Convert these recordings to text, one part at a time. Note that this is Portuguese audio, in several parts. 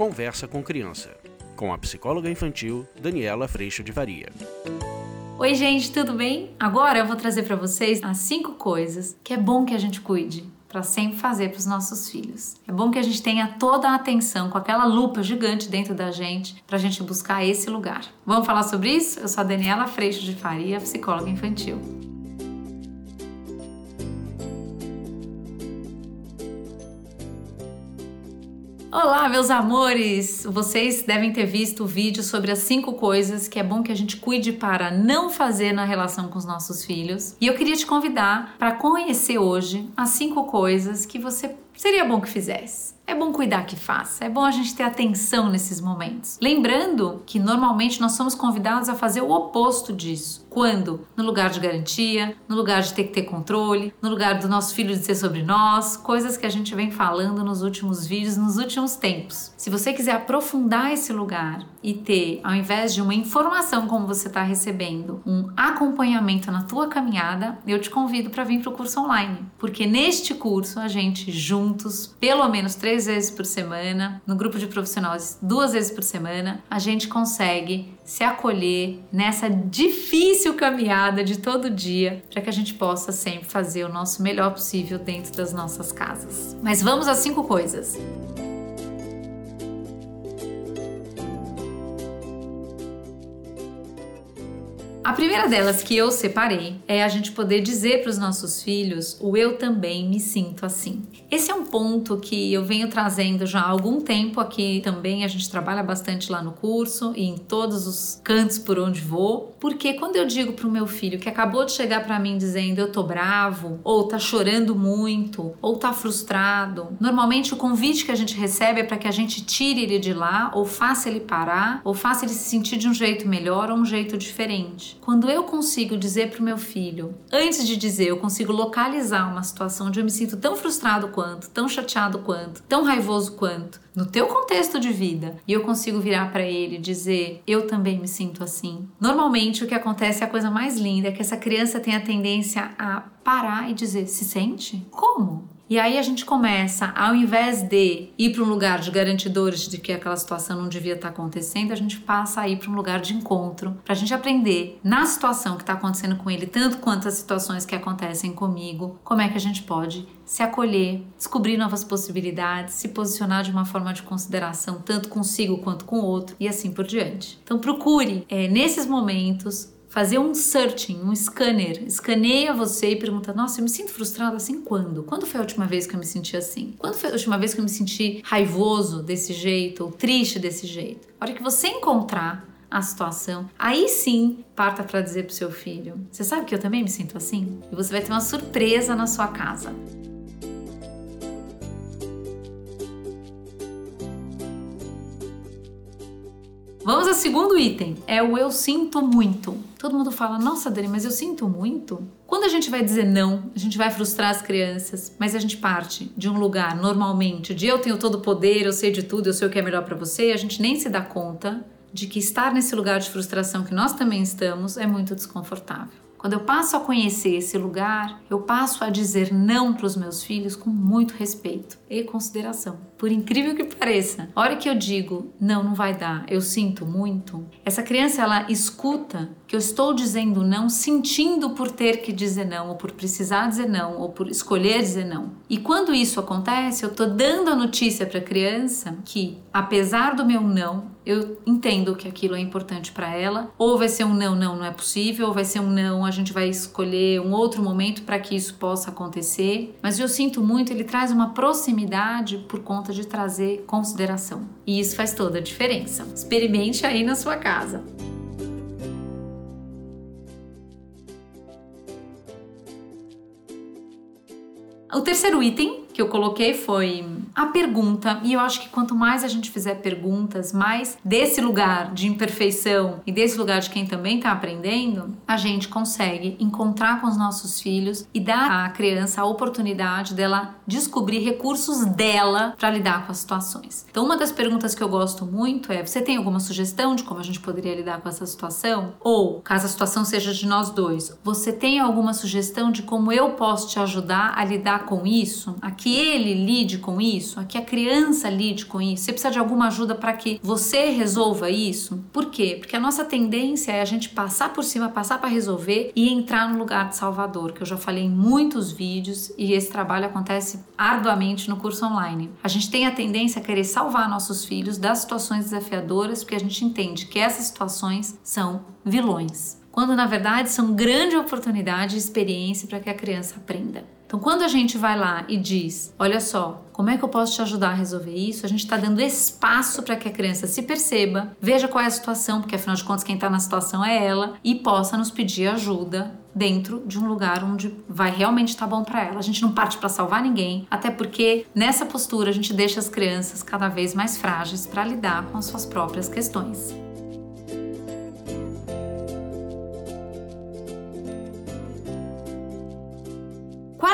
Conversa com Criança, com a psicóloga infantil Daniela Freixo de Varia. Oi, gente, tudo bem? Agora eu vou trazer para vocês as cinco coisas que é bom que a gente cuide para sempre fazer para os nossos filhos. É bom que a gente tenha toda a atenção com aquela lupa gigante dentro da gente para a gente buscar esse lugar. Vamos falar sobre isso? Eu sou a Daniela Freixo de Faria, psicóloga infantil. Olá, meus amores! Vocês devem ter visto o vídeo sobre as cinco coisas que é bom que a gente cuide para não fazer na relação com os nossos filhos. E eu queria te convidar para conhecer hoje as cinco coisas que você seria bom que fizesse. É bom cuidar que faça, é bom a gente ter atenção nesses momentos. Lembrando que normalmente nós somos convidados a fazer o oposto disso. Quando? No lugar de garantia, no lugar de ter que ter controle, no lugar do nosso filho dizer sobre nós, coisas que a gente vem falando nos últimos vídeos, nos últimos tempos. Se você quiser aprofundar esse lugar e ter, ao invés de uma informação como você está recebendo, um acompanhamento na tua caminhada, eu te convido para vir para o curso online. Porque neste curso a gente juntos, pelo menos três vezes por semana, no grupo de profissionais duas vezes por semana, a gente consegue se acolher nessa difícil caminhada de todo dia para que a gente possa sempre fazer o nosso melhor possível dentro das nossas casas. Mas vamos às cinco coisas. A primeira delas que eu separei é a gente poder dizer para os nossos filhos o eu também me sinto assim. Esse é um ponto que eu venho trazendo já há algum tempo aqui também. A gente trabalha bastante lá no curso e em todos os cantos por onde vou, porque quando eu digo para o meu filho que acabou de chegar para mim dizendo eu tô bravo, ou tá chorando muito, ou tá frustrado, normalmente o convite que a gente recebe é para que a gente tire ele de lá, ou faça ele parar, ou faça ele se sentir de um jeito melhor ou um jeito diferente. Quando eu consigo dizer para o meu filho, antes de dizer, eu consigo localizar uma situação onde eu me sinto tão frustrado quanto, tão chateado quanto, tão raivoso quanto, no teu contexto de vida, e eu consigo virar para ele e dizer, eu também me sinto assim. Normalmente o que acontece é a coisa mais linda, é que essa criança tem a tendência a parar e dizer, se sente? Como? E aí a gente começa, ao invés de ir para um lugar de garantidores de que aquela situação não devia estar acontecendo, a gente passa a ir para um lugar de encontro, para a gente aprender na situação que está acontecendo com ele, tanto quanto as situações que acontecem comigo, como é que a gente pode se acolher, descobrir novas possibilidades, se posicionar de uma forma de consideração, tanto consigo quanto com o outro e assim por diante. Então procure é, nesses momentos fazer um searching, um scanner, escaneia você e pergunta: Nossa, eu me sinto frustrado assim quando? Quando foi a última vez que eu me senti assim? Quando foi a última vez que eu me senti raivoso desse jeito ou triste desse jeito? A hora que você encontrar a situação, aí sim parta para dizer pro seu filho: Você sabe que eu também me sinto assim? E você vai ter uma surpresa na sua casa. Vamos ao segundo item, é o eu sinto muito. Todo mundo fala, nossa Dani, mas eu sinto muito. Quando a gente vai dizer não, a gente vai frustrar as crianças, mas a gente parte de um lugar normalmente de eu tenho todo o poder, eu sei de tudo, eu sei o que é melhor para você, a gente nem se dá conta de que estar nesse lugar de frustração que nós também estamos é muito desconfortável. Quando eu passo a conhecer esse lugar, eu passo a dizer não para os meus filhos com muito respeito e consideração. Por incrível que pareça, a hora que eu digo não, não vai dar, eu sinto muito, essa criança ela escuta que eu estou dizendo não, sentindo por ter que dizer não, ou por precisar dizer não, ou por escolher dizer não. E quando isso acontece, eu estou dando a notícia para a criança que, apesar do meu não, eu entendo que aquilo é importante para ela, ou vai ser um não, não, não é possível, ou vai ser um não, a gente vai escolher um outro momento para que isso possa acontecer. Mas eu sinto muito, ele traz uma proximidade por conta de trazer consideração. E isso faz toda a diferença. Experimente aí na sua casa. O terceiro item que eu coloquei foi a pergunta, e eu acho que quanto mais a gente fizer perguntas, mais desse lugar de imperfeição e desse lugar de quem também está aprendendo, a gente consegue encontrar com os nossos filhos e dar à criança a oportunidade dela descobrir recursos dela para lidar com as situações. Então, uma das perguntas que eu gosto muito é: você tem alguma sugestão de como a gente poderia lidar com essa situação? Ou, caso a situação seja de nós dois, você tem alguma sugestão de como eu posso te ajudar a lidar com isso? A que ele lide com isso? a que a criança lide com isso? Você precisa de alguma ajuda para que você resolva isso? Por quê? Porque a nossa tendência é a gente passar por cima, passar para resolver e entrar no lugar de salvador, que eu já falei em muitos vídeos e esse trabalho acontece arduamente no curso online. A gente tem a tendência a querer salvar nossos filhos das situações desafiadoras, porque a gente entende que essas situações são vilões quando na verdade são grande oportunidade e experiência para que a criança aprenda. Então, quando a gente vai lá e diz: Olha só, como é que eu posso te ajudar a resolver isso? A gente está dando espaço para que a criança se perceba, veja qual é a situação, porque afinal de contas, quem está na situação é ela, e possa nos pedir ajuda dentro de um lugar onde vai realmente estar tá bom para ela. A gente não parte para salvar ninguém, até porque nessa postura a gente deixa as crianças cada vez mais frágeis para lidar com as suas próprias questões.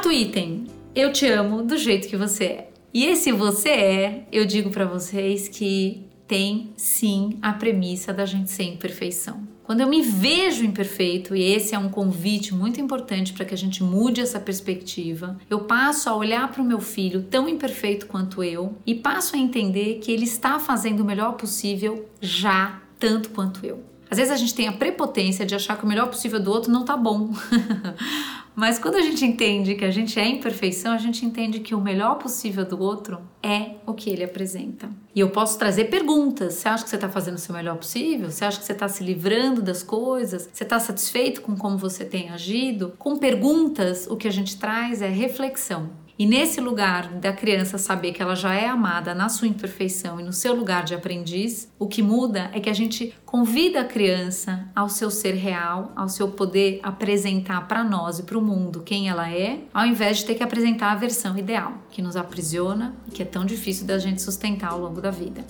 Quarto item, eu te amo do jeito que você é. E esse você é, eu digo para vocês que tem sim a premissa da gente ser imperfeição. Quando eu me vejo imperfeito, e esse é um convite muito importante para que a gente mude essa perspectiva, eu passo a olhar para o meu filho tão imperfeito quanto eu e passo a entender que ele está fazendo o melhor possível já tanto quanto eu. Às vezes a gente tem a prepotência de achar que o melhor possível do outro não tá bom. Mas quando a gente entende que a gente é imperfeição, a gente entende que o melhor possível do outro é o que ele apresenta. E eu posso trazer perguntas. Você acha que você está fazendo o seu melhor possível? Você acha que você está se livrando das coisas? Você está satisfeito com como você tem agido? Com perguntas, o que a gente traz é reflexão. E nesse lugar da criança saber que ela já é amada na sua imperfeição e no seu lugar de aprendiz, o que muda é que a gente convida a criança ao seu ser real, ao seu poder apresentar para nós e para o mundo quem ela é, ao invés de ter que apresentar a versão ideal, que nos aprisiona e que é tão difícil da gente sustentar ao longo da vida.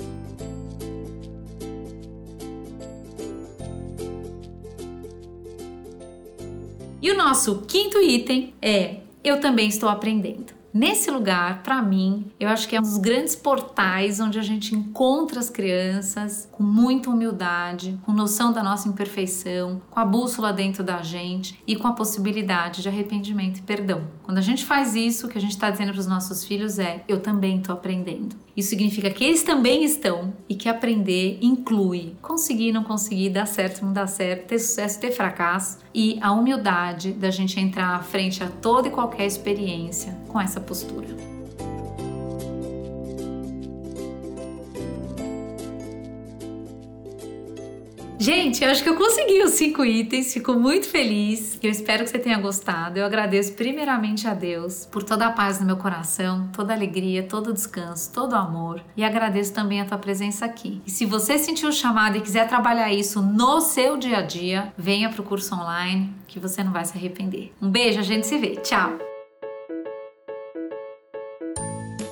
E o nosso quinto item é: eu também estou aprendendo. Nesse lugar, para mim, eu acho que é um dos grandes portais onde a gente encontra as crianças com muita humildade, com noção da nossa imperfeição, com a bússola dentro da gente e com a possibilidade de arrependimento e perdão. Quando a gente faz isso, o que a gente está dizendo para os nossos filhos é: eu também estou aprendendo. Isso significa que eles também estão e que aprender inclui conseguir, não conseguir, dar certo, não dar certo, ter sucesso, ter fracasso e a humildade da gente entrar à frente a toda e qualquer experiência com essa postura. Gente, eu acho que eu consegui os cinco itens, fico muito feliz. Eu espero que você tenha gostado. Eu agradeço primeiramente a Deus por toda a paz no meu coração, toda a alegria, todo o descanso, todo o amor. E agradeço também a tua presença aqui. E se você sentiu o chamado e quiser trabalhar isso no seu dia a dia, venha para o curso online que você não vai se arrepender. Um beijo, a gente se vê. Tchau!